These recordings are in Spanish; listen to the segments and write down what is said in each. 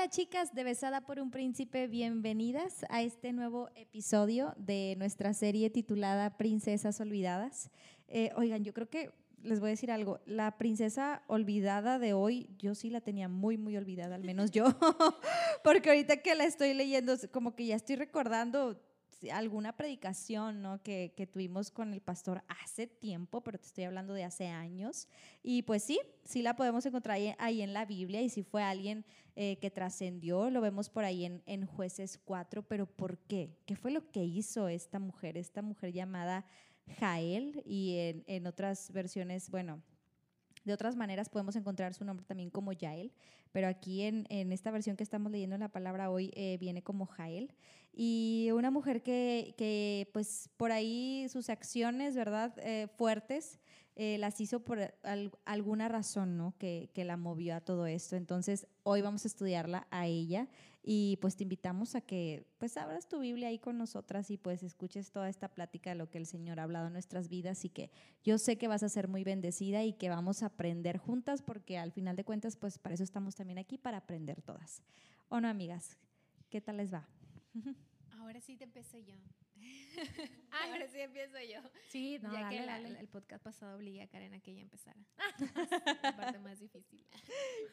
Hola chicas de Besada por un Príncipe, bienvenidas a este nuevo episodio de nuestra serie titulada Princesas Olvidadas. Eh, oigan, yo creo que les voy a decir algo, la princesa olvidada de hoy, yo sí la tenía muy, muy olvidada, al menos yo, porque ahorita que la estoy leyendo, como que ya estoy recordando alguna predicación ¿no? que, que, tuvimos con el pastor hace tiempo, pero te estoy hablando de hace años. Y pues sí, sí la podemos encontrar ahí, en la Biblia y si fue alguien eh, que trascendió, lo vemos por ahí en, en jueces 4, pero ¿por qué? ¿Qué fue lo que hizo esta mujer, esta mujer llamada Jael y en, en otras versiones, bueno, de otras maneras podemos encontrar su nombre también como Yael, pero aquí en, en esta versión que estamos leyendo la palabra hoy eh, viene como Jael. Y una mujer que, que, pues por ahí sus acciones, ¿verdad? Eh, fuertes, eh, las hizo por alguna razón, ¿no? Que, que, la movió a todo esto. Entonces, hoy vamos a estudiarla a ella y pues te invitamos a que pues abras tu Biblia ahí con nosotras y pues escuches toda esta plática de lo que el Señor ha hablado en nuestras vidas y que yo sé que vas a ser muy bendecida y que vamos a aprender juntas porque al final de cuentas pues para eso estamos también aquí, para aprender todas. ¿O no, amigas? ¿Qué tal les va? Ahora sí te empecé yo. Ahora sí empiezo yo. Sí, no, ya dale, que dale. el podcast pasado obligué a Karen a que ella empezara. la parte más difícil.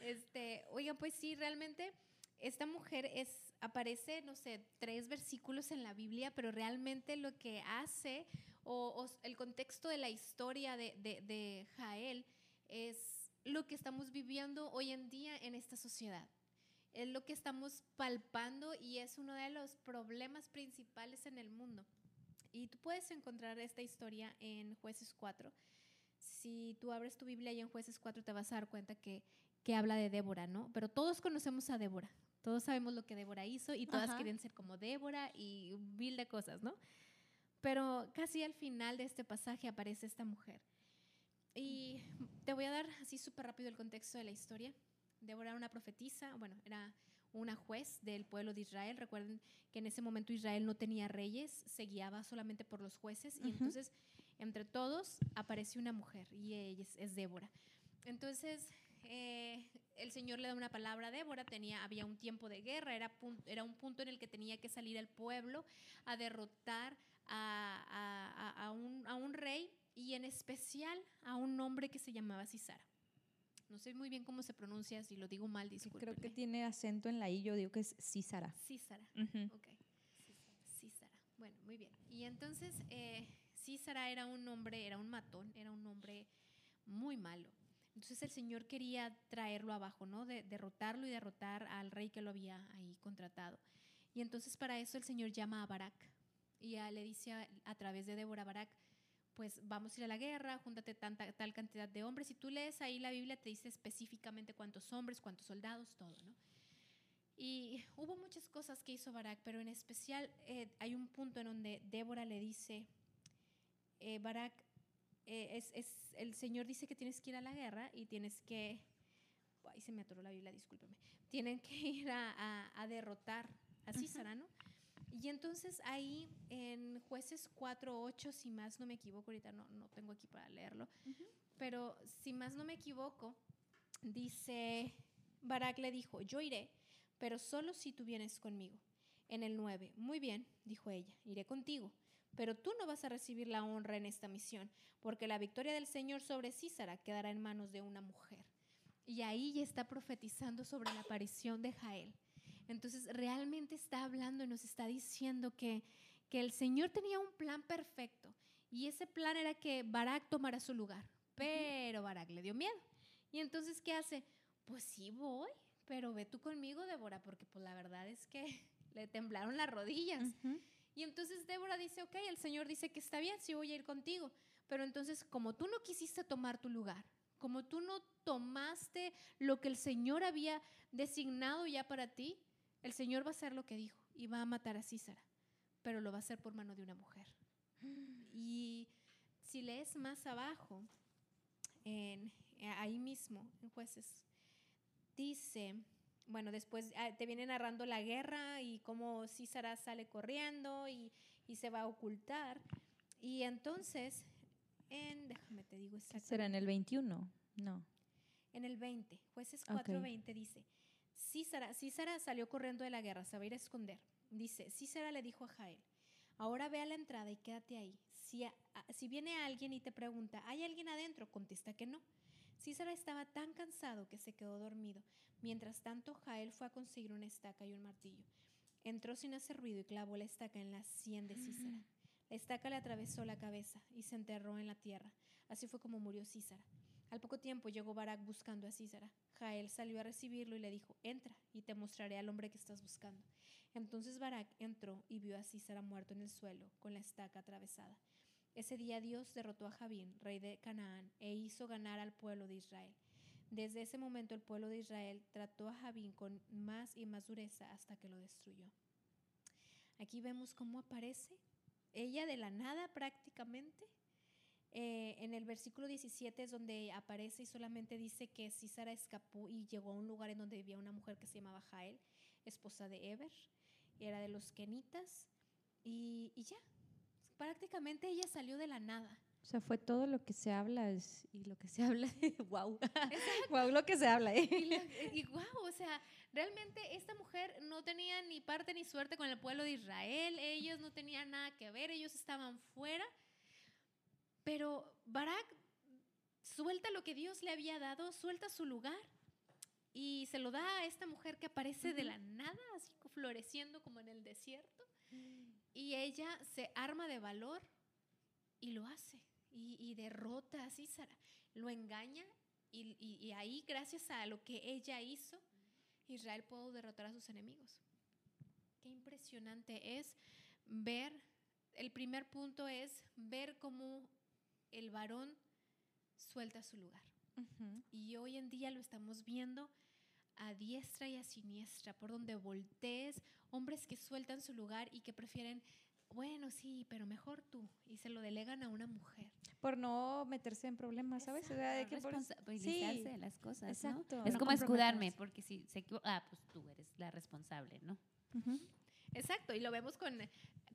Este, oigan, pues sí, realmente esta mujer es, aparece, no sé, tres versículos en la Biblia, pero realmente lo que hace, o, o el contexto de la historia de, de, de Jael, es lo que estamos viviendo hoy en día en esta sociedad es lo que estamos palpando y es uno de los problemas principales en el mundo. Y tú puedes encontrar esta historia en jueces 4. Si tú abres tu Biblia y en jueces 4 te vas a dar cuenta que, que habla de Débora, ¿no? Pero todos conocemos a Débora. Todos sabemos lo que Débora hizo y todas Ajá. quieren ser como Débora y mil de cosas, ¿no? Pero casi al final de este pasaje aparece esta mujer. Y te voy a dar así súper rápido el contexto de la historia. Débora era una profetisa, bueno, era una juez del pueblo de Israel. Recuerden que en ese momento Israel no tenía reyes, se guiaba solamente por los jueces. Y entonces, entre todos, apareció una mujer y ella es, es Débora. Entonces, eh, el Señor le da una palabra a Débora. Tenía, había un tiempo de guerra, era, era un punto en el que tenía que salir el pueblo a derrotar a, a, a, un, a un rey y en especial a un hombre que se llamaba Cisara. No sé muy bien cómo se pronuncia, si lo digo mal, disculpen. Creo que tiene acento en la I, yo digo que es Císara. Císara, Uh -huh. ok. Císara. Bueno, muy bien. Y entonces, eh, Císara era un hombre, era un matón, era un hombre muy malo. Entonces el Señor quería traerlo abajo, ¿no? De, derrotarlo y derrotar al rey que lo había ahí contratado. Y entonces para eso el Señor llama a Barak y ya le dice a, a través de Débora Barak, pues vamos a ir a la guerra, júntate tanta, tal cantidad de hombres. Si tú lees ahí la Biblia, te dice específicamente cuántos hombres, cuántos soldados, todo, ¿no? Y hubo muchas cosas que hizo Barak, pero en especial eh, hay un punto en donde Débora le dice, eh, Barak, eh, es, es, el Señor dice que tienes que ir a la guerra y tienes que, ahí se me atoró la Biblia, discúlpeme, tienen que ir a, a, a derrotar a Císara, ¿no? Y entonces ahí en jueces 4, 8, si más no me equivoco, ahorita no, no tengo aquí para leerlo, uh -huh. pero si más no me equivoco, dice, Barak le dijo, yo iré, pero solo si tú vienes conmigo. En el 9, muy bien, dijo ella, iré contigo, pero tú no vas a recibir la honra en esta misión, porque la victoria del Señor sobre Císara quedará en manos de una mujer. Y ahí ya está profetizando sobre la aparición de Jael. Entonces realmente está hablando y nos está diciendo que, que el Señor tenía un plan perfecto y ese plan era que Barak tomara su lugar, pero Barak le dio miedo. Y entonces, ¿qué hace? Pues sí voy, pero ve tú conmigo, Débora, porque pues la verdad es que le temblaron las rodillas. Uh -huh. Y entonces Débora dice, ok, el Señor dice que está bien, sí voy a ir contigo, pero entonces como tú no quisiste tomar tu lugar, como tú no tomaste lo que el Señor había designado ya para ti, el Señor va a hacer lo que dijo y va a matar a Císara, pero lo va a hacer por mano de una mujer. Y si lees más abajo, en, ahí mismo, en jueces, dice, bueno, después ah, te viene narrando la guerra y cómo Císara sale corriendo y, y se va a ocultar. Y entonces, en, déjame te digo exactamente. ¿Será en el 21? No. En el 20, jueces 4.20 okay. dice, Císara, Císara salió corriendo de la guerra, se va a ir a esconder. Dice, Císara le dijo a Jael, ahora ve a la entrada y quédate ahí. Si, si viene alguien y te pregunta, ¿hay alguien adentro? Contesta que no. Císara estaba tan cansado que se quedó dormido. Mientras tanto, Jael fue a conseguir una estaca y un martillo. Entró sin hacer ruido y clavó la estaca en la sien de Císara. La estaca le atravesó la cabeza y se enterró en la tierra. Así fue como murió Císara. Al poco tiempo llegó Barak buscando a Císara. Jael salió a recibirlo y le dijo, entra y te mostraré al hombre que estás buscando. Entonces Barak entró y vio a Císara muerto en el suelo, con la estaca atravesada. Ese día Dios derrotó a Javín, rey de Canaán, e hizo ganar al pueblo de Israel. Desde ese momento el pueblo de Israel trató a Javín con más y más dureza hasta que lo destruyó. Aquí vemos cómo aparece ella de la nada prácticamente. Eh, en el versículo 17 es donde aparece y solamente dice que Císara escapó y llegó a un lugar en donde vivía una mujer que se llamaba Jael, esposa de Eber, era de los kenitas, y, y ya, prácticamente ella salió de la nada. O sea, fue todo lo que se habla y lo que se habla, wow, wow lo que se habla. ¿eh? Y, wow, o sea, realmente esta mujer no tenía ni parte ni suerte con el pueblo de Israel, ellos no tenían nada que ver, ellos estaban fuera, pero Barak suelta lo que Dios le había dado, suelta su lugar y se lo da a esta mujer que aparece de la nada, así floreciendo como en el desierto. Y ella se arma de valor y lo hace. Y, derrota a Císara. Lo engaña y, ahí, gracias a lo que ella hizo, Israel pudo derrotar a sus enemigos. Qué impresionante es ver, el primer punto es ver cómo el varón suelta su lugar. Y hoy en día lo estamos viendo a diestra y a siniestra, por donde voltees, hombres que sueltan su lugar y que prefieren, bueno, sí, pero mejor tú, y se lo delegan a una mujer. Por no meterse en problemas, ¿sabes? O sea, de que responsabilizarse de las cosas, Exacto. Es como escudarme, porque si se equivoca, ah, pues tú eres la responsable, ¿no? Exacto, y lo vemos con,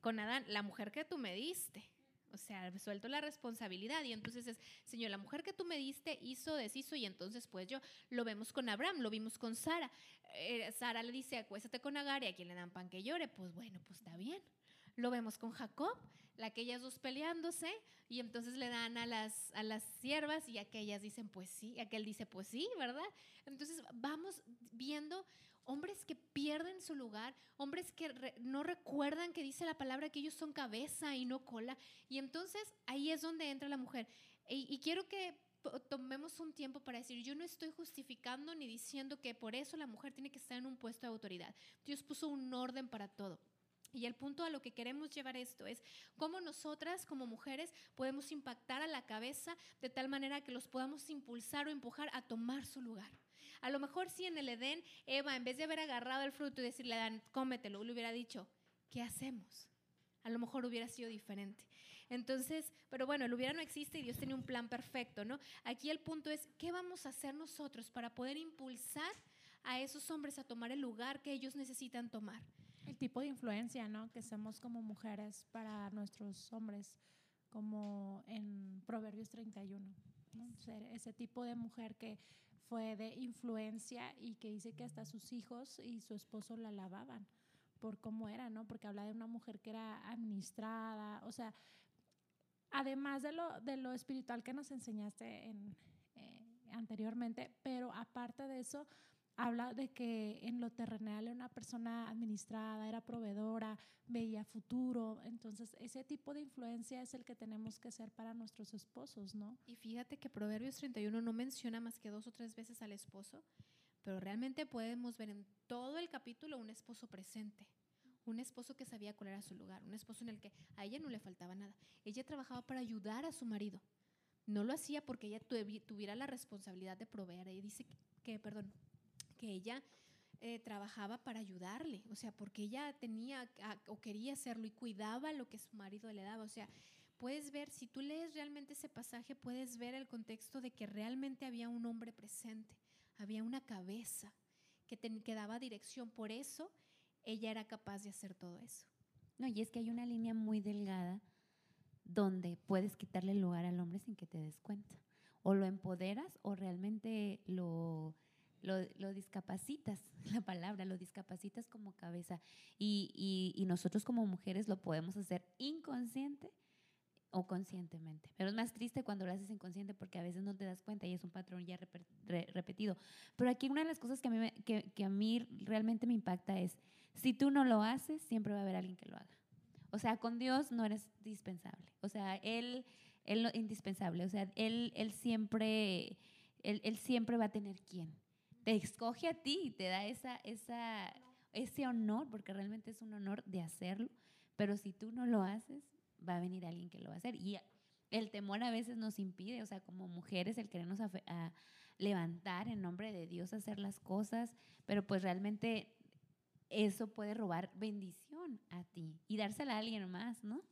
con Adán, la mujer que tú me diste. O sea, suelto la responsabilidad y entonces es, Señor, la mujer que tú me diste hizo, deshizo y entonces pues yo lo vemos con Abraham, lo vimos con Sara. Eh, Sara le dice, acuéstate con Agar y a quien le dan pan que llore, pues bueno, pues está bien. Lo vemos con Jacob, la aquellas dos peleándose y entonces le dan a las, a las siervas y aquellas dicen pues sí, aquel dice pues sí, ¿verdad? Entonces vamos viendo hombres que pierden su lugar, hombres que no recuerdan que dice la palabra que ellos son cabeza y no cola. Y entonces ahí es donde entra la mujer. Y, quiero que tomemos un tiempo para decir, yo no estoy justificando ni diciendo que por eso la mujer tiene que estar en un puesto de autoridad. Dios puso un orden para todo. Y el punto a lo que queremos llevar esto es cómo nosotras como mujeres podemos impactar a la cabeza de tal manera que los podamos impulsar o empujar a tomar su lugar. A lo mejor si en el Edén Eva, en vez de haber agarrado el fruto y decirle a Adán, cómetelo, le hubiera dicho, ¿qué hacemos? A lo mejor hubiera sido diferente. Entonces, pero bueno, el hubiera no existe y Dios tiene un plan perfecto, ¿no? Aquí el punto es, ¿qué vamos a hacer nosotros para poder impulsar a esos hombres a tomar el lugar que ellos necesitan tomar? El tipo de influencia, ¿no? Que somos como mujeres para nuestros hombres, como en Proverbios 31. ¿no? Ser ese tipo de mujer que fue de influencia y que dice que hasta sus hijos y su esposo la lavaban por cómo era, ¿no? Porque habla de una mujer que era administrada, o sea, además de lo, de lo espiritual que nos enseñaste en, eh, anteriormente, pero aparte de eso, habla de que en lo terrenal era una persona administrada, era proveedora, veía futuro. Entonces, ese tipo de influencia es el que tenemos que ser para nuestros esposos, ¿no? Y fíjate que Proverbios 31 no menciona más que dos o tres veces al esposo, pero realmente podemos ver en todo el capítulo un esposo presente. Un esposo que sabía cuál era su lugar, un esposo en el que a ella no le faltaba nada. Ella trabajaba para ayudar a su marido. No lo hacía porque ella tuviera la responsabilidad de proveer. Ella dice que perdón, que ella eh, trabajaba para ayudarle, o sea, porque ella tenía o quería hacerlo y cuidaba lo que su marido le daba, o sea, puedes ver, si tú lees realmente ese pasaje, puedes ver el contexto de que realmente había un hombre presente, había una cabeza que, que daba dirección, por eso ella era capaz de hacer todo eso. No, y es que hay una línea muy delgada donde puedes quitarle el lugar al hombre sin que te des cuenta. O lo empoderas o realmente lo lo, discapacitas, la palabra, lo discapacitas como cabeza. Y, y, nosotros como mujeres lo podemos hacer inconsciente o conscientemente. Pero es más triste cuando lo haces inconsciente porque a veces no te das cuenta y es un patrón ya repetido. Pero aquí una de las cosas que a, mí que, que a mí realmente me impacta es, si tú no lo haces, siempre va a haber alguien que lo haga. O sea, con Dios no eres dispensable. O sea, Él, él indispensable. O sea, Él, él siempre, él, él siempre va a tener quien te escoge a ti y te da esa, esa, ese honor, porque realmente es un honor de hacerlo, pero si tú no lo haces, va a venir alguien que lo va a hacer. Y el temor a veces nos impide, o sea, como mujeres, el querernos a, levantar en nombre de Dios, hacer las cosas, pero pues realmente eso puede robar bendición a ti y dársela a alguien más, ¿no?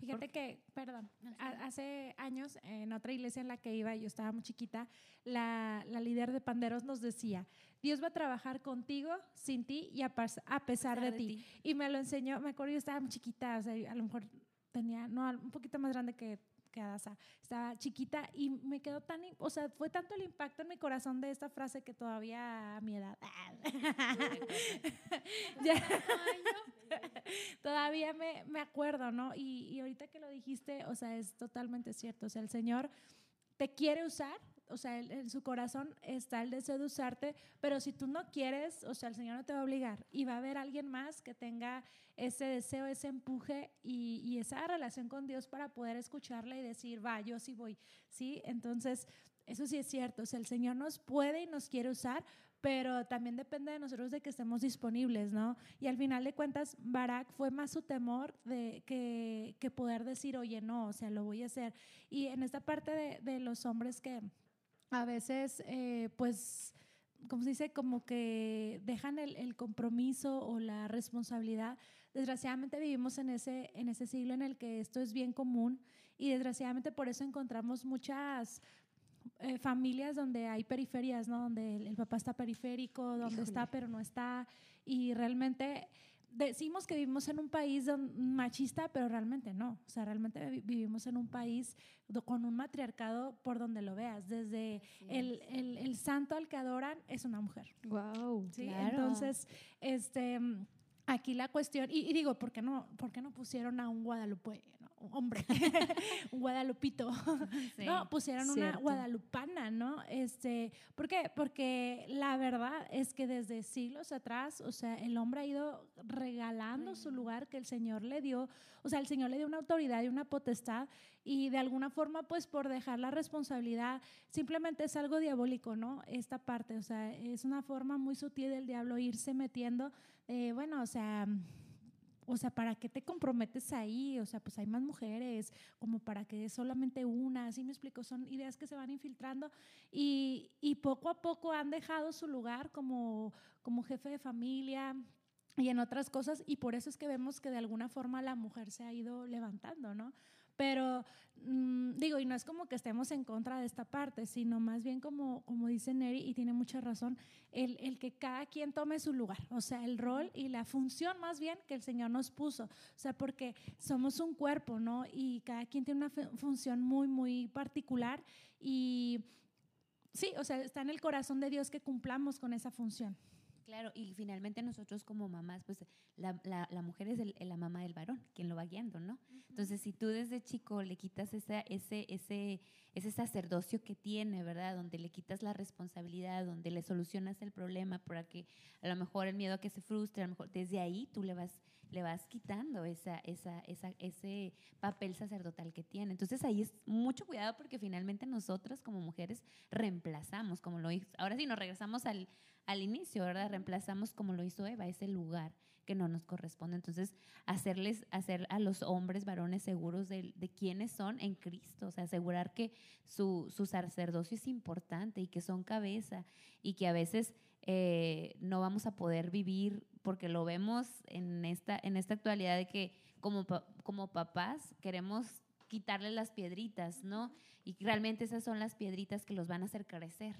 Fíjate que, perdón, hace años en otra iglesia en la que iba, yo estaba muy chiquita, la, la líder de panderos nos decía, Dios va a trabajar contigo, sin ti y a, pesar, de, ti. Y me lo enseñó, me acuerdo, yo estaba muy chiquita, o sea, a lo mejor tenía, no, un poquito más grande que que estaba chiquita y me quedó tan, o sea, fue tanto el impacto en mi corazón de esta frase que todavía a mi edad, todavía me, me, acuerdo, ¿no? Y, y ahorita que lo dijiste, o sea, es totalmente cierto, o sea, el Señor te quiere usar, o sea, en, su corazón está el deseo de usarte, pero si tú no quieres, o sea, el Señor no te va a obligar y va a haber alguien más que tenga ese deseo, ese empuje y, y esa relación con Dios para poder escucharle y decir, va, yo sí voy, ¿sí? Entonces, eso sí es cierto, o sea, el Señor nos puede y nos quiere usar, pero también depende de nosotros de que estemos disponibles, ¿no? Y al final de cuentas, Barak fue más su temor de que, que poder decir, oye, no, o sea, lo voy a hacer. Y en esta parte de, de los hombres que a veces, eh, pues, como se dice, como que dejan el, el, compromiso o la responsabilidad. Desgraciadamente vivimos en ese, en ese siglo en el que esto es bien común y desgraciadamente por eso encontramos muchas eh, familias donde hay periferias, ¿no? Donde el, papá está periférico, donde está pero no está y realmente decimos que vivimos en un país machista, pero realmente no. O sea, realmente vivimos en un país con un matriarcado por donde lo veas. Desde el, el, el, santo al que adoran es una mujer. Wow. ¿sí? Entonces, este, aquí la cuestión, y, digo, ¿por qué, no, ¿por qué no pusieron a un Guadalupe? Hombre, un guadalupito. no, pusieron una guadalupana, ¿no? Este, ¿Por qué? Porque la verdad es que desde siglos atrás, o sea, el hombre ha ido regalando su lugar que el Señor le dio, o sea, el Señor le dio una autoridad y una potestad y de alguna forma, pues por dejar la responsabilidad, simplemente es algo diabólico, ¿no? Esta parte, o sea, es una forma muy sutil del diablo irse metiendo, eh, bueno, o sea o sea, ¿para qué te comprometes ahí? O sea, pues hay más mujeres, como para que solamente una, así me explico, son ideas que se van infiltrando y, y poco a poco han dejado su lugar como, como jefe de familia, y en otras cosas, y por eso es que vemos que de alguna forma la mujer se ha ido levantando, ¿no? Pero mm, digo, y no es como que estemos en contra de esta parte, sino más bien como, como dice Neri, y tiene mucha razón, el, el, que cada quien tome su lugar, o sea, el rol y la función más bien que el Señor nos puso, o sea, porque somos un cuerpo, ¿no? Y cada quien tiene una función muy, muy particular y sí, o sea, está en el corazón de Dios que cumplamos con esa función. Claro, y finalmente nosotros como mamás, pues la, la, la mujer es el, la mamá del varón, quien lo va guiando, ¿no? Entonces, si tú desde chico le quitas esa, ese, ese, ese sacerdocio que tiene, ¿verdad? Donde le quitas la responsabilidad, donde le solucionas el problema para que a lo mejor el miedo a que se frustre, a lo mejor desde ahí tú le vas, le vas quitando esa, esa, esa, ese papel sacerdotal que tiene. Entonces ahí es mucho cuidado porque finalmente nosotras como mujeres reemplazamos, como lo hizo. Ahora sí, nos regresamos al, al inicio, ¿verdad? Reemplazamos como lo hizo Eva, ese lugar que no nos corresponde. Entonces, hacerles, hacer a los hombres, varones seguros de, de quiénes son en Cristo, o sea, asegurar que su, su, sacerdocio es importante y que son cabeza y que a veces eh, no vamos a poder vivir porque lo vemos en esta, en esta actualidad de que como, como papás queremos quitarle las piedritas, ¿no? Y realmente esas son las piedritas que los van a hacer crecer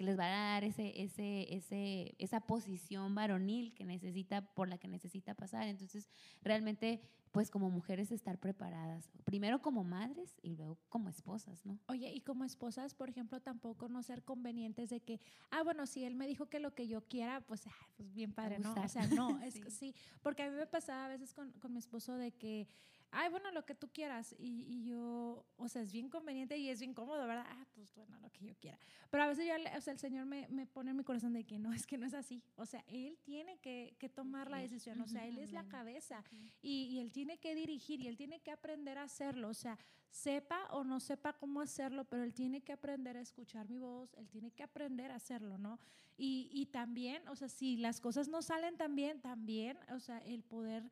que les va a dar ese, ese, ese, esa posición varonil que necesita, por la que necesita pasar. Entonces, realmente, pues como mujeres estar preparadas, primero como madres y luego como esposas, ¿no? Oye, y como esposas, por ejemplo, tampoco no ser convenientes de que, ah, bueno, si él me dijo que lo que yo quiera, pues, ah, pues bien padre, ¿no? O sea, no, es que sí, porque a mí me pasaba a veces con, con mi esposo de que ay, bueno, lo que tú quieras. Y, y, yo, o sea, es bien conveniente y es bien cómodo, ¿verdad? Ah, pues bueno, lo que yo quiera. Pero a veces yo, o sea, el Señor me, me, pone en mi corazón de que no, es que no es así. O sea, Él tiene que, que tomar la decisión, o sea, Él es la cabeza y, y, Él tiene que dirigir y Él tiene que aprender a hacerlo. O sea, sepa o no sepa cómo hacerlo, pero Él tiene que aprender a escuchar mi voz, Él tiene que aprender a hacerlo, ¿no? Y, y también, o sea, si las cosas no salen tan bien, también, o sea, el poder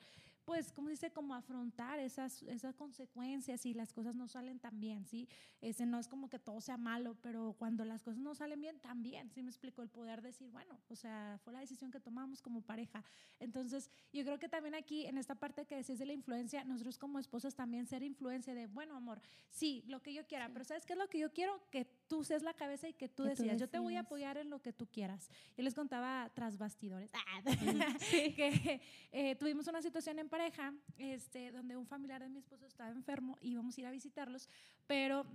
pues, como dice, como afrontar esas, esas consecuencias y las cosas no salen tan bien, ¿sí? Ese no es como que todo sea malo, pero cuando las cosas no salen bien, también, ¿sí me explico? El poder decir, bueno, o sea, fue la decisión que tomamos como pareja. Entonces, yo creo que también aquí, en esta parte que decís de la influencia, nosotros como esposas también ser influencia de, bueno, amor, sí, lo que yo quiera, pero ¿sabes qué es lo que yo quiero? Que tú seas la cabeza y que tú, decidas. Yo te voy a apoyar en lo que tú quieras. Yo les contaba tras bastidores que eh, tuvimos una situación en pareja, este, donde un familiar de mi esposo estaba enfermo y íbamos a ir a visitarlos, pero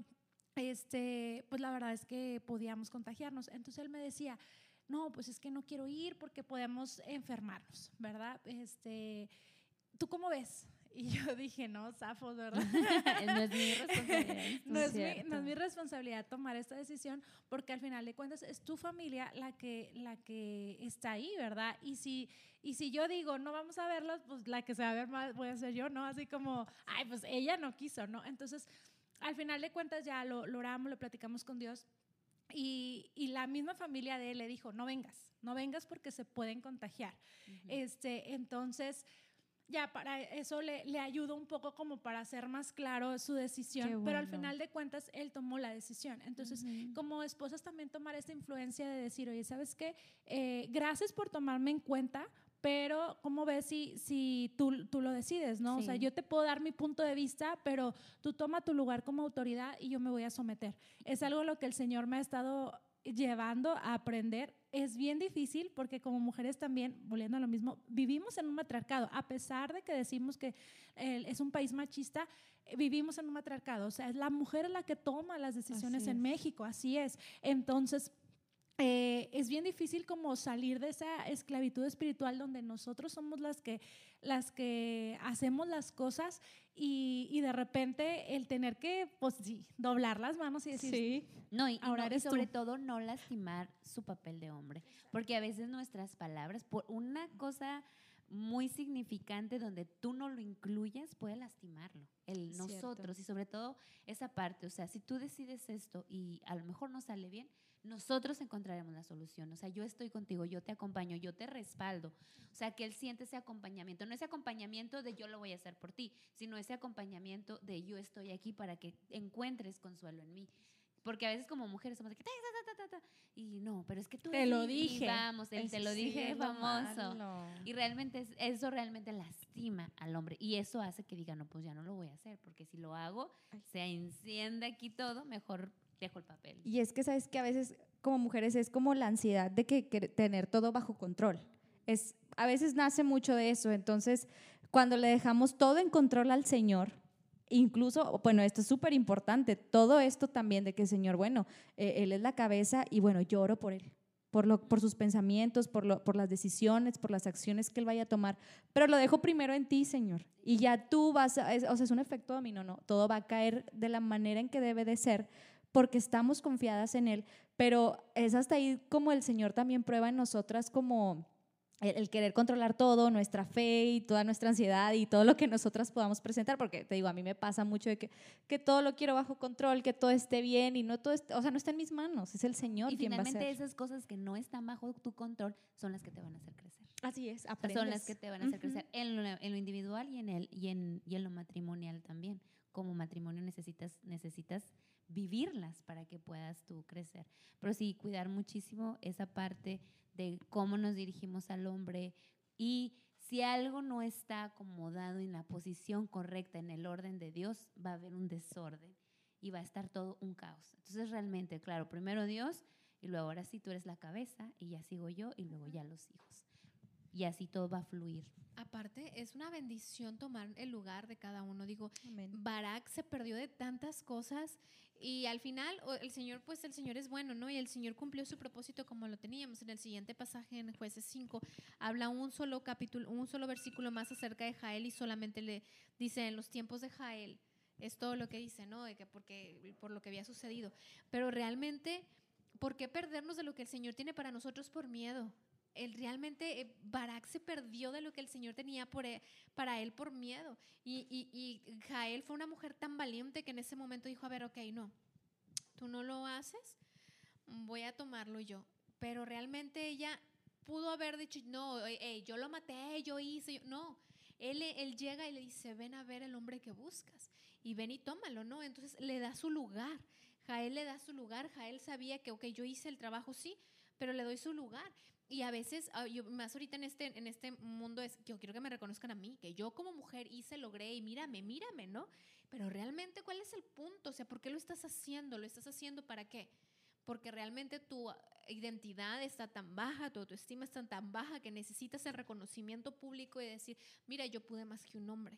este, pues la verdad es que podíamos contagiarnos. Entonces él me decía, no, pues es que no quiero ir porque podemos enfermarnos, ¿verdad? Este, ¿Tú cómo ves? Y yo dije, no, zafos, ¿verdad? no es mi responsabilidad. no, es mi, no, es mi, responsabilidad tomar esta decisión porque al final de cuentas es tu familia la que, la que está ahí, ¿verdad? Y si, y si yo digo, no vamos a verlos, pues la que se va a ver más voy a ser yo, ¿no? Así como, ay, pues ella no quiso, ¿no? Entonces, al final de cuentas ya lo, lo oramos, lo platicamos con Dios. Y, y, la misma familia de él le dijo, no vengas, no vengas porque se pueden contagiar. este, entonces, ya para eso le, le ayudó un poco como para hacer más claro su decisión, pero al final de cuentas él tomó la decisión. Entonces, como esposas también tomar esta influencia de decir, oye, ¿sabes qué? Eh, gracias por tomarme en cuenta, pero ¿cómo ves si, si tú, tú lo decides, no? O sea, yo te puedo dar mi punto de vista, pero tú toma tu lugar como autoridad y yo me voy a someter. Es algo lo que el Señor me ha estado llevando a aprender es bien difícil porque como mujeres también, volviendo a lo mismo, vivimos en un matriarcado. A pesar de que decimos que eh, es un país machista, vivimos en un matriarcado. O sea, es la mujer la que toma las decisiones en México, así es. Entonces, eh, es bien difícil como salir de esa esclavitud espiritual donde nosotros somos las que, las que hacemos las cosas y, y de repente el tener que, pues sí, doblar las manos y decir, sí. no, y, ahora y sobre todo no lastimar su papel de hombre, porque a veces nuestras palabras, por una cosa muy significante donde tú no lo incluyas puede lastimarlo, el nosotros y sobre todo esa parte, o sea, si tú decides esto y a lo mejor no sale bien, nosotros encontraremos la solución. O sea, yo estoy contigo, yo te acompaño, yo te respaldo. O sea, que él siente ese acompañamiento. No ese acompañamiento de yo lo voy a hacer por ti, sino ese acompañamiento de yo estoy aquí para que encuentres consuelo en mí. Porque a veces como mujeres somos de que... y no, pero es que tú... Te lo dije. Vamos, él te lo dije, famoso. Y realmente eso realmente lastima al hombre. Y eso hace que diga, no, pues ya no lo voy a hacer. Porque si lo hago, se enciende aquí todo, mejor dejo el papel. Y es que sabes que a veces como mujeres es como la ansiedad de que, tener todo bajo control. Es, a veces nace mucho de eso. Entonces, cuando le dejamos todo en control al Señor, incluso, bueno, esto es súper importante, todo esto también de que Señor, bueno, eh, Él es la cabeza y bueno, yo oro por Él, por, lo, por sus pensamientos, por, lo, por las decisiones, por las acciones que Él vaya a tomar, pero lo dejo primero en ti, Señor, y ya tú vas, a, o sea, es un efecto dominó, no, todo va a caer de la manera en que debe de ser, porque estamos confiadas en Él, pero es hasta ahí como el Señor también prueba en nosotras como el, querer controlar todo, nuestra fe y toda nuestra ansiedad y todo lo que nosotras podamos presentar, porque te digo, a mí me pasa mucho de que, que todo lo quiero bajo control, que todo esté bien y no todo, o sea, no está en mis manos, es el Señor y quien finalmente va a hacer. esas cosas que no están bajo tu control son las que te van a hacer crecer. Así es, aprendes. Son las que te van a hacer crecer en lo, en lo individual y en, el, y, en, y en lo matrimonial también. Como matrimonio necesitas, necesitas vivirlas para que puedas tú crecer. Pero sí, cuidar muchísimo esa parte de cómo nos dirigimos al hombre y si algo no está acomodado en la posición correcta, en el orden de Dios, va a haber un desorden y va a estar todo un caos. Entonces realmente, claro, primero Dios y luego ahora sí tú eres la cabeza y ya sigo yo y luego ya los hijos. Y así todo va a fluir. Aparte, es una bendición tomar el lugar de cada uno. Digo, Amén. Barak se perdió de tantas cosas y al final el Señor, pues el Señor es bueno, ¿no? Y el Señor cumplió su propósito como lo teníamos. En el siguiente pasaje en Jueces 5 habla un solo capítulo, un solo versículo más acerca de Jael y solamente le dice en los tiempos de Jael. Es todo lo que dice, ¿no? De que porque por lo que había sucedido. Pero realmente, ¿por qué perdernos de lo que el Señor tiene para nosotros por miedo? Él realmente, eh, Barak se perdió de lo que el Señor tenía e- para él por miedo. Y, Jael fue una mujer tan valiente que en ese momento dijo, a ver, ok, no, tú no lo haces, voy a tomarlo yo. Pero realmente ella pudo haber dicho, no, ey, ey, yo lo maté, yo hice, yo-". no. Él, él llega y le dice, ven a ver el hombre que buscas y ven y tómalo, ¿no? Entonces le da su lugar. Jael le da su lugar. Jael sabía que, ok, yo hice el trabajo, sí, pero le doy su lugar. Y a veces, ah, yo, más ahorita en este, en este mundo, es yo quiero que me reconozcan a mí, que yo como mujer hice, logré y mírame, mírame, ¿no? Pero realmente, ¿cuál es el punto? O sea, ¿por qué lo estás haciendo? ¿Lo estás haciendo para qué? Porque realmente tu ah, identidad está tan baja, tu autoestima está tan baja que necesitas el reconocimiento público y decir, mira, yo pude más que un hombre.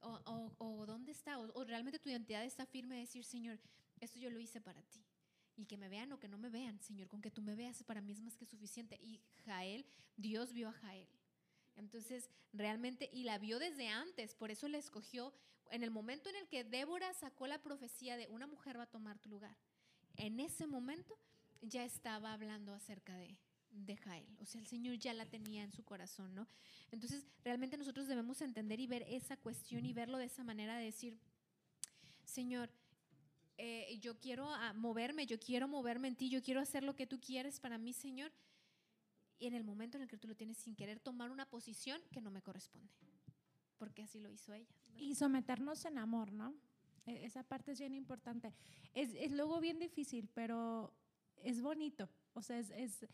O, o- o dónde está, o, o realmente tu identidad está firme de decir, Señor, esto yo lo hice para ti. Y que me vean o que no me vean, Señor, con que tú me veas para mí es más que suficiente. Y Jael, Dios vio a Jael. Entonces, realmente, y la vio desde antes, por eso la escogió en el momento en el que Débora sacó la profecía de una mujer va a tomar tu lugar. En ese momento ya estaba hablando acerca de, de Jael. O sea, el Señor ya la tenía en su corazón, ¿no? Entonces, realmente nosotros debemos entender y ver esa cuestión y verlo de esa manera de decir, Señor, eh, yo quiero ah, moverme, yo quiero moverme en ti, yo quiero hacer lo que tú quieres para mí, Señor. Y en el momento en el que tú lo tienes sin querer tomar una posición que no me corresponde. Porque así lo hizo ella. ¿verdad? Y someternos en amor, ¿no? E- Esa parte es bien importante. Es, es luego bien difícil, pero es bonito. O sea, es, es,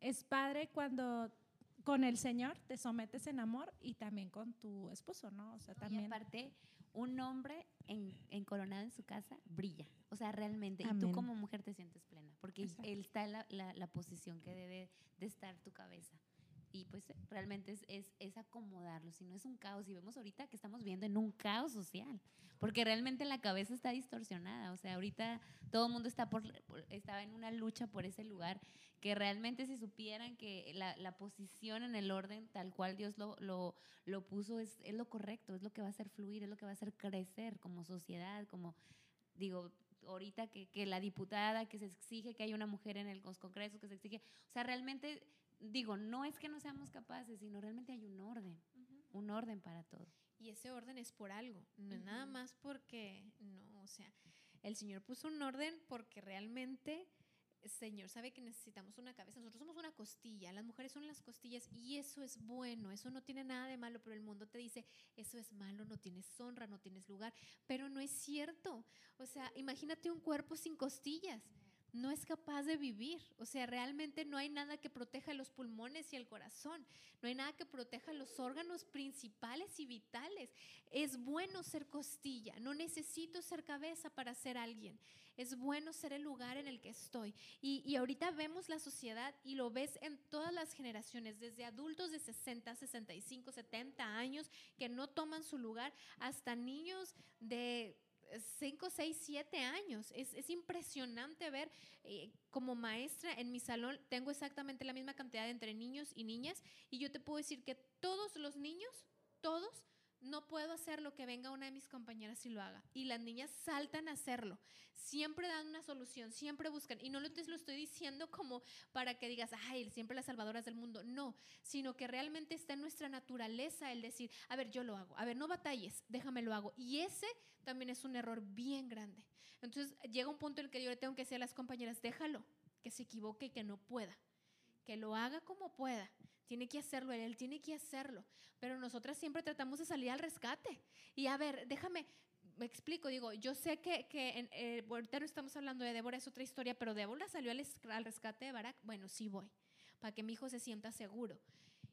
es padre cuando con el Señor te sometes en amor y también con tu esposo, ¿no? O sea, Y también. aparte, un hombre en, encoronado en su casa brilla. O sea, realmente. Y tú como mujer te sientes plena, porque Exacto. él está en la, la- la posición que debe de estar tu cabeza. Y pues realmente es, es, es acomodarlo, si no es un caos. Y vemos ahorita que estamos viendo en un caos social, porque realmente la cabeza está distorsionada. O sea, ahorita todo el mundo está, por, por- está en una lucha por ese lugar, que realmente si supieran que la, la posición en el orden tal cual Dios lo, lo, lo puso es, es lo correcto, es lo que va a hacer fluir, es lo que va a hacer crecer como sociedad, como digo, ahorita que, que la diputada, que se exige que haya una mujer en el los congresos, que se exige, o sea, realmente, digo, no es que no seamos capaces, sino realmente hay un orden, un orden para todo. Y ese orden es por algo, no es nada más porque, no, o sea, el Señor puso un orden porque realmente el Señor sabe que necesitamos una cabeza. Nosotros somos una costilla, las mujeres son las costillas y eso es bueno, eso no tiene nada de malo, pero el mundo te dice, eso es malo, no tienes honra, no tienes lugar, pero no es cierto. O sea, imagínate un cuerpo sin costillas. No es capaz de vivir. O sea, realmente no hay nada que proteja los pulmones y el corazón. No hay nada que proteja los órganos principales y vitales. Es bueno ser costilla, no necesito ser cabeza para ser alguien. Es bueno ser el lugar en el que estoy. Y, y ahorita vemos la sociedad y lo ves en todas las generaciones, desde adultos de 60, 65, 70 años que no toman su lugar, hasta niños de 5, 6, 7 años. Es, es impresionante ver, eh, como maestra en mi salón tengo exactamente la misma cantidad entre niños y niñas y yo te puedo decir que todos los niños, todos, no puedo hacer lo que venga una de mis compañeras y lo haga. Y las niñas saltan a hacerlo. Siempre dan una solución, siempre buscan. Y no lo- lo estoy diciendo como para que digas, ay, siempre las salvadoras del mundo. No, sino que realmente está en nuestra naturaleza el decir, a ver, yo lo hago. A ver, no batalles, déjame lo hago. Y ese también es un error bien grande. Entonces llega un punto en el que yo le tengo que decir a las compañeras, déjalo, que se equivoque y que no pueda. Que lo haga como pueda. Tiene que hacerlo, él, tiene que hacerlo. Pero nosotras siempre tratamos de salir al rescate. Y a ver, déjame, me explico, digo, yo sé que, que en, eh, ahorita no estamos hablando de Débora, es otra historia, pero Débora salió al, al rescate de Barak. Bueno, sí voy, para que mi hijo se sienta seguro.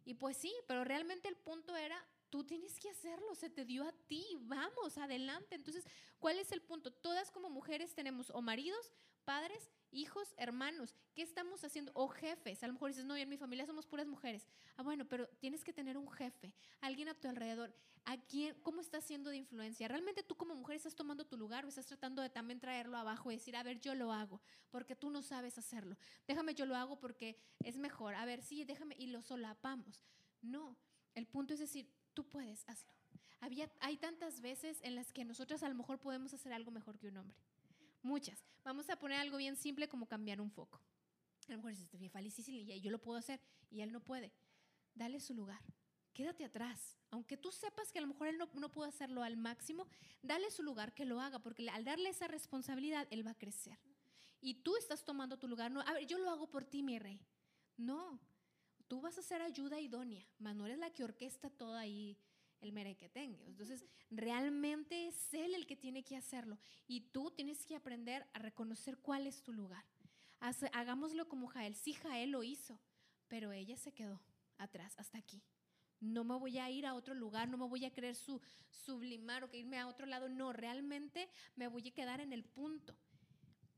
Y pues sí, pero realmente el punto era, tú tienes que hacerlo, se te dio a ti, vamos, adelante. Entonces, ¿cuál es el punto? Todas como mujeres tenemos o maridos, padres hijos, hermanos, ¿qué estamos haciendo? O jefes, a lo mejor dices, no, yo en mi familia somos puras mujeres. Ah, bueno, pero tienes que tener un jefe, alguien a tu alrededor. ¿A quién, ¿Cómo estás siendo de influencia? ¿Realmente tú como mujer estás tomando tu lugar o estás tratando de también traerlo abajo y decir, a ver, yo lo hago, porque tú no sabes hacerlo? Déjame, yo lo hago porque es mejor. A ver, sí, déjame y lo solapamos. No, el punto es decir, tú puedes, hazlo. Había, hay tantas veces en las que nosotras a lo mejor podemos hacer algo mejor que un hombre. Muchas. Vamos a poner algo bien simple como cambiar un foco. A lo mejor es bien difícil y yo lo puedo hacer y él no puede. Dale su lugar. Quédate atrás. Aunque tú sepas que a lo mejor él no, no puede hacerlo al máximo, dale su lugar que lo haga, porque al darle esa responsabilidad, él va a crecer. Y tú estás tomando tu lugar. No, a ver, yo lo hago por ti, mi rey. No, tú vas a ser ayuda idónea. Manuel es la que orquesta todo ahí el merequetengue. Entonces, realmente es él el que tiene que hacerlo. Y tú tienes que aprender a reconocer cuál es tu lugar. Hagámoslo como Jael. Sí, Jael lo hizo, pero ella se quedó atrás, hasta aquí. No me voy a ir a otro lugar, no me voy a querer su, sublimar o que irme a otro lado. No, realmente me voy a quedar en el punto.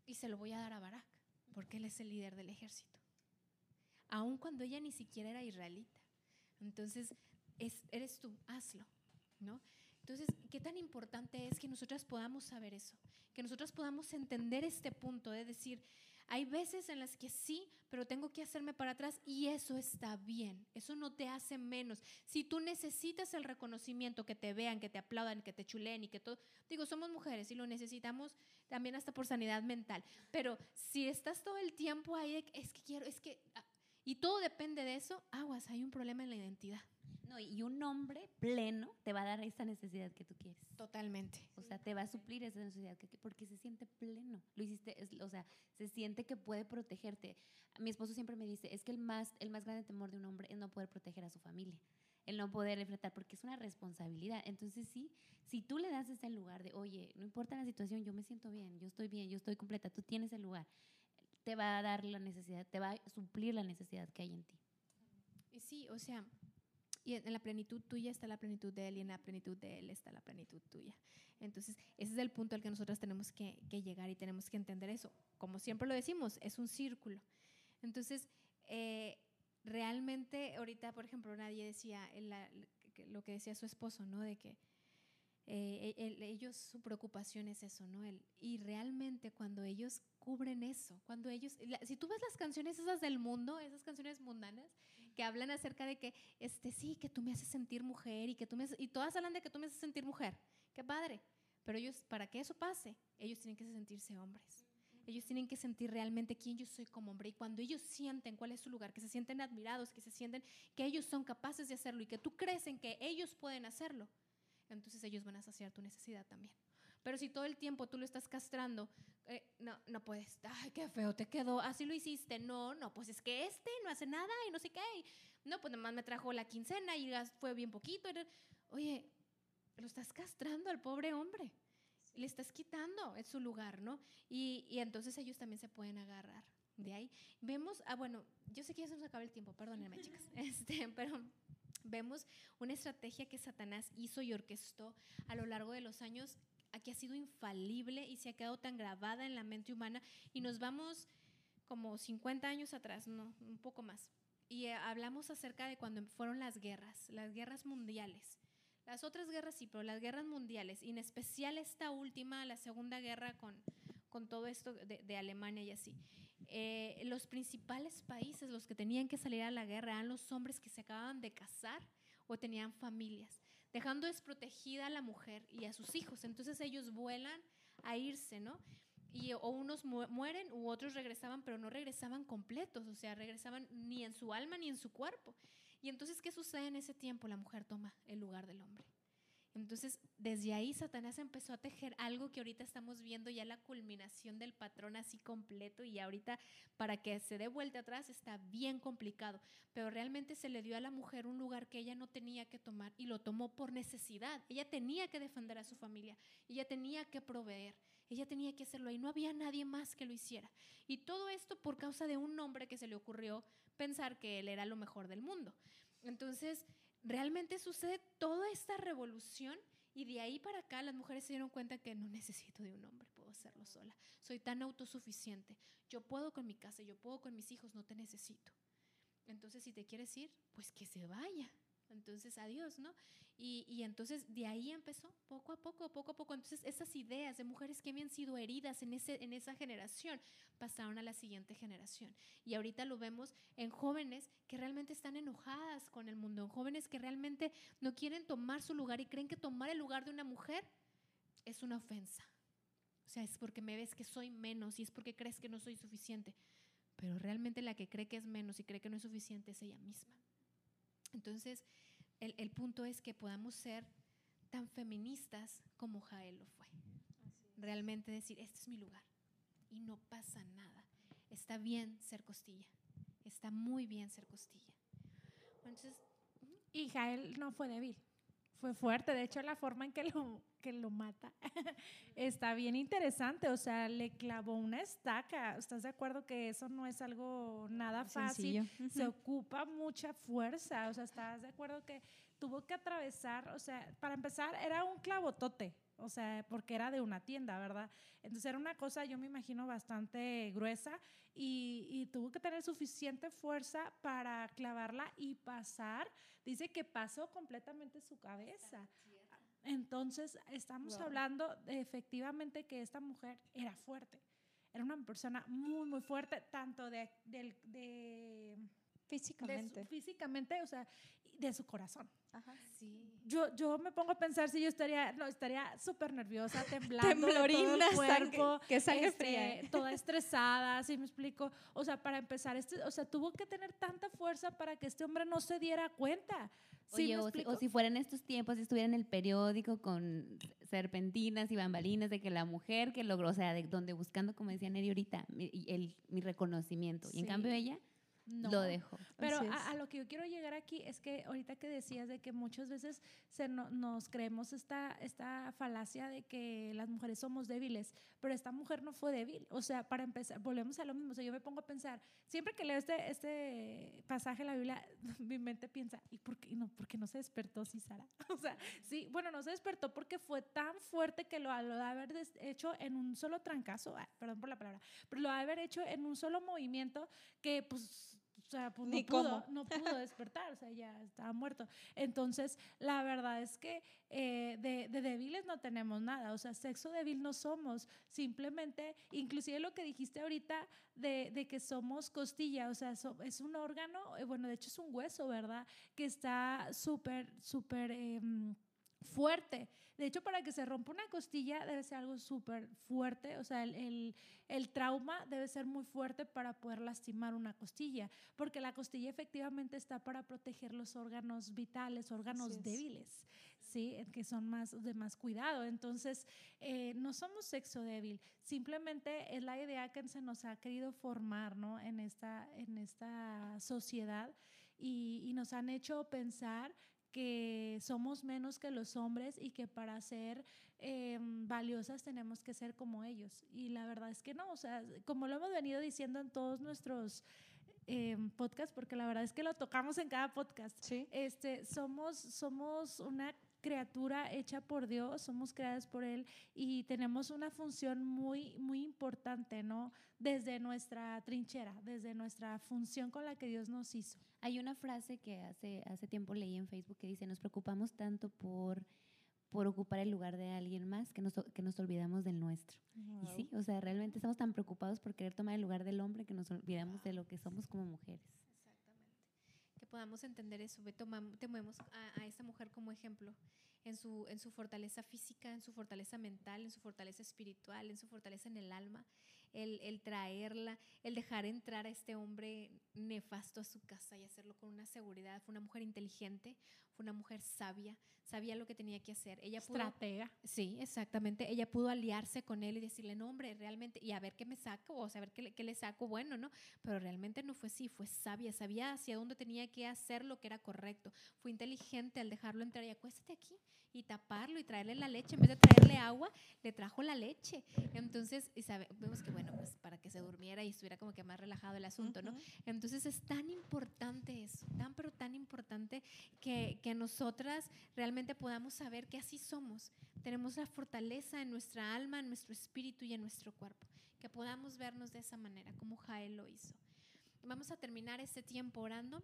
Y se lo voy a dar a Barak, porque él es el líder del ejército. Aun cuando ella ni siquiera era israelita. Entonces, eres tú, hazlo, ¿no? Entonces, ¿qué tan importante es que nosotras podamos saber eso? Que nosotras podamos entender este punto de decir, hay veces en las que sí, pero tengo que hacerme para atrás y eso está bien. Eso no te hace menos. Si tú necesitas el reconocimiento, que te vean, que te aplaudan, que te chulen y que todo. Digo, somos mujeres y lo necesitamos también hasta por sanidad mental. Pero si estás todo el tiempo ahí, es que quiero, es que. Ah, y todo depende de eso, aguas, hay un problema en la identidad y un hombre pleno te va a dar esa necesidad que tú quieres. Totalmente. O sea, te va a suplir esa necesidad que, porque se siente pleno. Lo hiciste, o sea, se siente que puede protegerte. Mi esposo siempre me dice, es que el más, el más grande temor de un hombre es no poder proteger a su familia, el no poder enfrentar, porque es una responsabilidad. Entonces, sí, si tú le das ese lugar de, oye, no importa la situación, yo me siento bien, yo estoy bien, yo estoy completa, tú tienes el lugar, te va a dar la necesidad, te va a suplir la necesidad que hay en ti. Sí, o sea, y en la plenitud tuya está la plenitud de Él y en la plenitud de Él está la plenitud tuya. Entonces, ese es el punto al que nosotros tenemos que, llegar y tenemos que entender eso. Como siempre lo decimos, es un círculo. Entonces, eh, realmente ahorita, por ejemplo, nadie decía lo que decía su esposo, ¿no? De que eh, ellos, su preocupación es eso, ¿no? El, y realmente cuando ellos cubren eso, cuando ellos, si tú ves las canciones esas del mundo, esas canciones mundanas, que hablan acerca de que, este, sí, que tú me haces sentir mujer y que tú me y todas hablan de que tú me haces sentir mujer. Qué padre. Pero ellos, para que eso pase, ellos tienen que sentirse hombres. Ellos tienen que sentir realmente quién yo soy como hombre. Y cuando ellos sienten cuál es su lugar, que se sienten admirados, que se sienten que ellos son capaces de hacerlo y que tú crees en que ellos pueden hacerlo, entonces ellos van a saciar tu necesidad también. Pero si todo el tiempo tú lo estás castrando, eh, no, no puedes, ay, qué feo te quedó, así lo hiciste, no, no, pues es que este no hace nada y no sé qué, no, pues nada más me trajo la quincena y fue bien poquito. Oye, lo estás castrando al pobre hombre, le estás quitando en su lugar, ¿no? Y, y entonces ellos también se pueden agarrar de ahí. Vemos, ah, bueno, yo sé que ya se nos acaba el tiempo, perdónenme, chicas, este, pero vemos una estrategia que Satanás hizo y orquestó a lo largo de los años que ha sido infalible y se ha quedado tan grabada en la mente humana y nos vamos como 50 años atrás, no, un poco más. Y eh, hablamos acerca de cuando fueron las guerras, las guerras mundiales. Las otras guerras sí, pero las guerras mundiales, y en especial esta última, la Segunda Guerra con, con todo esto de, Alemania y así. Eh, los principales países, los que tenían que salir a la guerra, eran los hombres que se acababan de casar o tenían familias dejando desprotegida a la mujer y a sus hijos. Entonces ellos vuelan a irse, ¿no? Y o unos mueren u otros regresaban, pero no regresaban completos, o sea, regresaban ni en su alma ni en su cuerpo. Y entonces, ¿qué sucede en ese tiempo? La mujer toma el lugar del hombre. Entonces, desde ahí Satanás empezó a tejer algo que ahorita estamos viendo ya la culminación del patrón así completo y ahorita para que se dé vuelta atrás está bien complicado, pero realmente se le dio a la mujer un lugar que ella no tenía que tomar y lo tomó por necesidad. Ella tenía que defender a su familia, ella tenía que proveer, ella tenía que hacerlo y no había nadie más que lo hiciera. Y todo esto por causa de un hombre que se le ocurrió pensar que él era lo mejor del mundo. Entonces, realmente sucede toda esta revolución y de ahí para acá las mujeres se dieron cuenta que no necesito de un hombre, puedo hacerlo sola. Soy tan autosuficiente. Yo puedo con mi casa, yo puedo con mis hijos, no te necesito. Entonces, si te quieres ir, pues que se vaya. Entonces, adiós, ¿no? Y, y, entonces de ahí empezó, poco a poco, poco a poco. Entonces, esas ideas de mujeres que habían sido heridas en, ese, en esa generación pasaron a la siguiente generación. Y ahorita lo vemos en jóvenes que realmente están enojadas con el mundo, en jóvenes que realmente no quieren tomar su lugar y creen que tomar el lugar de una mujer es una ofensa. O sea, es porque me ves que soy menos y es porque crees que no soy suficiente. Pero realmente la que cree que es menos y cree que no es suficiente es ella misma. Entonces, el, el punto es que podamos ser tan feministas como Jael lo fue. Realmente decir, este es mi lugar y no pasa nada. Está bien ser costilla. Está muy bien ser costilla. Entonces, y Jael no fue débil, fue fuerte. De hecho, la forma en que lo, que lo mata está bien interesante. O sea, le clavó una estaca. ¿Estás de acuerdo que eso no es algo nada fácil? Se ocupa mucha fuerza. O sea, ¿estás de acuerdo que tuvo que atravesar? O sea, para empezar, era un clavotote o sea, porque era de una tienda, ¿verdad? Entonces era una cosa, yo me imagino, bastante gruesa y, tuvo que tener suficiente fuerza para clavarla y pasar. Dice que pasó completamente su cabeza. Entonces, estamos hablando de, efectivamente que esta mujer era fuerte. Era una persona muy, muy fuerte, tanto de, de físicamente. físicamente, o sea, de su corazón. Ajá, sí. Yo, yo me pongo a pensar si yo estaría, no, estaría súper nerviosa, temblando, Temblorina, todo el cuerpo, que sangre este, fría. toda estresada, ¿sí me explico? O sea, para empezar, este, o sea, tuvo que tener tanta fuerza para que este hombre no se diera cuenta. ¿Sí o, si, o si fuera en estos tiempos, si estuviera en el periódico con serpentinas y bambalinas de que la mujer que logró, o sea, de donde buscando, como decía Neri ahorita, mi, el, mi reconocimiento. Y en cambio ella no. lo dejo. Pero a, lo que yo quiero llegar aquí es que ahorita que decías de que muchas veces se nos creemos esta, esta falacia de que las mujeres somos débiles, pero esta mujer no fue débil. O sea, para empezar, volvemos a lo mismo. O sea, yo me pongo a pensar, siempre que leo este, este pasaje de la Biblia, mi mente piensa, ¿y por qué no, por qué no se despertó Sara? O sea, sí, bueno, no se despertó porque fue tan fuerte que lo, lo de haber hecho en un solo trancazo, ah, perdón por la palabra, pero lo de haber hecho en un solo movimiento que pues sea, pues no, pudo, no pudo despertar, o sea, ya estaba muerto. Entonces, la verdad es que eh, de, de, débiles no tenemos nada, o sea, sexo débil no somos, simplemente, inclusive lo que dijiste ahorita de, de que somos costilla, o sea, es un órgano, eh, bueno, de hecho es un hueso, ¿verdad? Que está súper, súper... Eh, fuerte. De hecho, para que se rompa una costilla debe ser algo súper fuerte, o sea, el, el, trauma debe ser muy fuerte para poder lastimar una costilla, porque la costilla efectivamente está para proteger los órganos vitales, órganos débiles, ¿sí? que son más de más cuidado. Entonces, eh, no somos sexo débil, simplemente es la idea que se nos ha querido formar ¿no? en, esta, en esta sociedad y, y nos han hecho pensar que somos menos que los hombres y que para ser eh, valiosas tenemos que ser como ellos. Y la verdad es que no, o sea, como lo hemos venido diciendo en todos nuestros eh, podcasts, porque la verdad es que lo tocamos en cada podcast, ¿Sí? este, somos, somos una criatura hecha por Dios, somos creadas por Él y tenemos una función muy, muy importante, ¿no? Desde nuestra trinchera, desde nuestra función con la que Dios nos hizo. Hay una frase que hace, hace tiempo leí en Facebook que dice, nos preocupamos tanto por por ocupar el lugar de alguien más que nos, que nos olvidamos del nuestro. Y sí, o sea, realmente estamos tan preocupados por querer tomar el lugar del hombre que nos olvidamos de lo que somos como mujeres. Podamos entender eso, tomemos a, a esta mujer como ejemplo en su, en su fortaleza física, en su fortaleza mental, en su fortaleza espiritual, en su fortaleza en el alma, el, el, traerla, el dejar entrar a este hombre nefasto a su casa y hacerlo con una seguridad. Fue una mujer inteligente, fue una mujer sabia, sabía lo que tenía que hacer. Ella Estratega. sí, exactamente. Ella pudo aliarse con él y decirle, no, hombre, realmente, y a ver qué me saco, o saber qué, qué le saco bueno, ¿no? Pero realmente no fue así, fue sabia, sabía hacia dónde tenía que hacer lo que era correcto. Fue inteligente al dejarlo entrar y acuéstate aquí y taparlo y traerle la leche. En vez de traerle agua, le trajo la leche. Entonces, y sabemos que, bueno, pues para que se durmiera y estuviera como que más relajado el asunto, ¿no? Entonces es tan importante eso, tan pero tan importante que, que nosotras realmente podamos saber que así somos. tenemos la fortaleza en nuestra alma, en nuestro espíritu y en nuestro cuerpo, que podamos vernos de esa manera, como Jael lo hizo. Vamos a terminar este tiempo orando.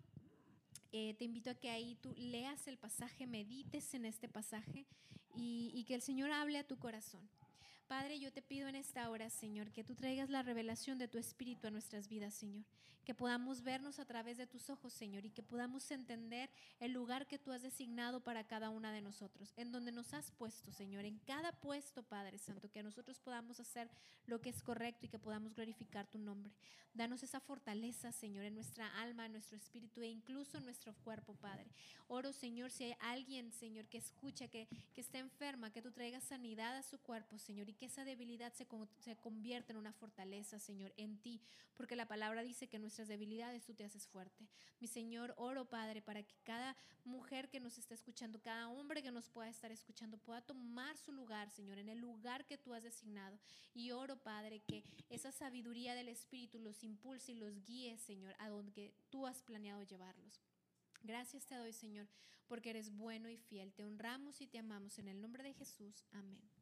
Eh, te invito a que ahí tú leas el pasaje, medites en este pasaje y, y que el Señor hable a tu corazón. Padre, yo te pido en esta hora, Señor, que tú traigas la revelación de tu Espíritu a nuestras vidas, Señor. Que podamos vernos a través de tus ojos, Señor, y que podamos entender el lugar que tú has designado para cada una de nosotros, en donde nos has puesto, Señor, en cada puesto, Padre Santo, que nosotros podamos hacer lo que es correcto y que podamos glorificar tu nombre. Danos esa fortaleza, Señor, en nuestra alma, en nuestro espíritu e incluso en nuestro cuerpo, Padre. Oro, Señor, si hay alguien, Señor, que escucha, que, que está enferma, que tú traigas sanidad a su cuerpo, Señor, y que esa debilidad se, convierta en una fortaleza, Señor, en ti, porque la palabra dice que nuestras debilidades tú te haces fuerte. Mi Señor, oro, Padre, para que cada mujer que nos está escuchando, cada hombre que nos pueda estar escuchando, pueda tomar su lugar, Señor, en el lugar que tú has designado. Y oro, Padre, que esa sabiduría del Espíritu los impulse y los guíe, Señor, a donde tú has planeado llevarlos. Gracias te doy, Señor, porque eres bueno y fiel. Te honramos y te amamos en el nombre de Jesús. Amén.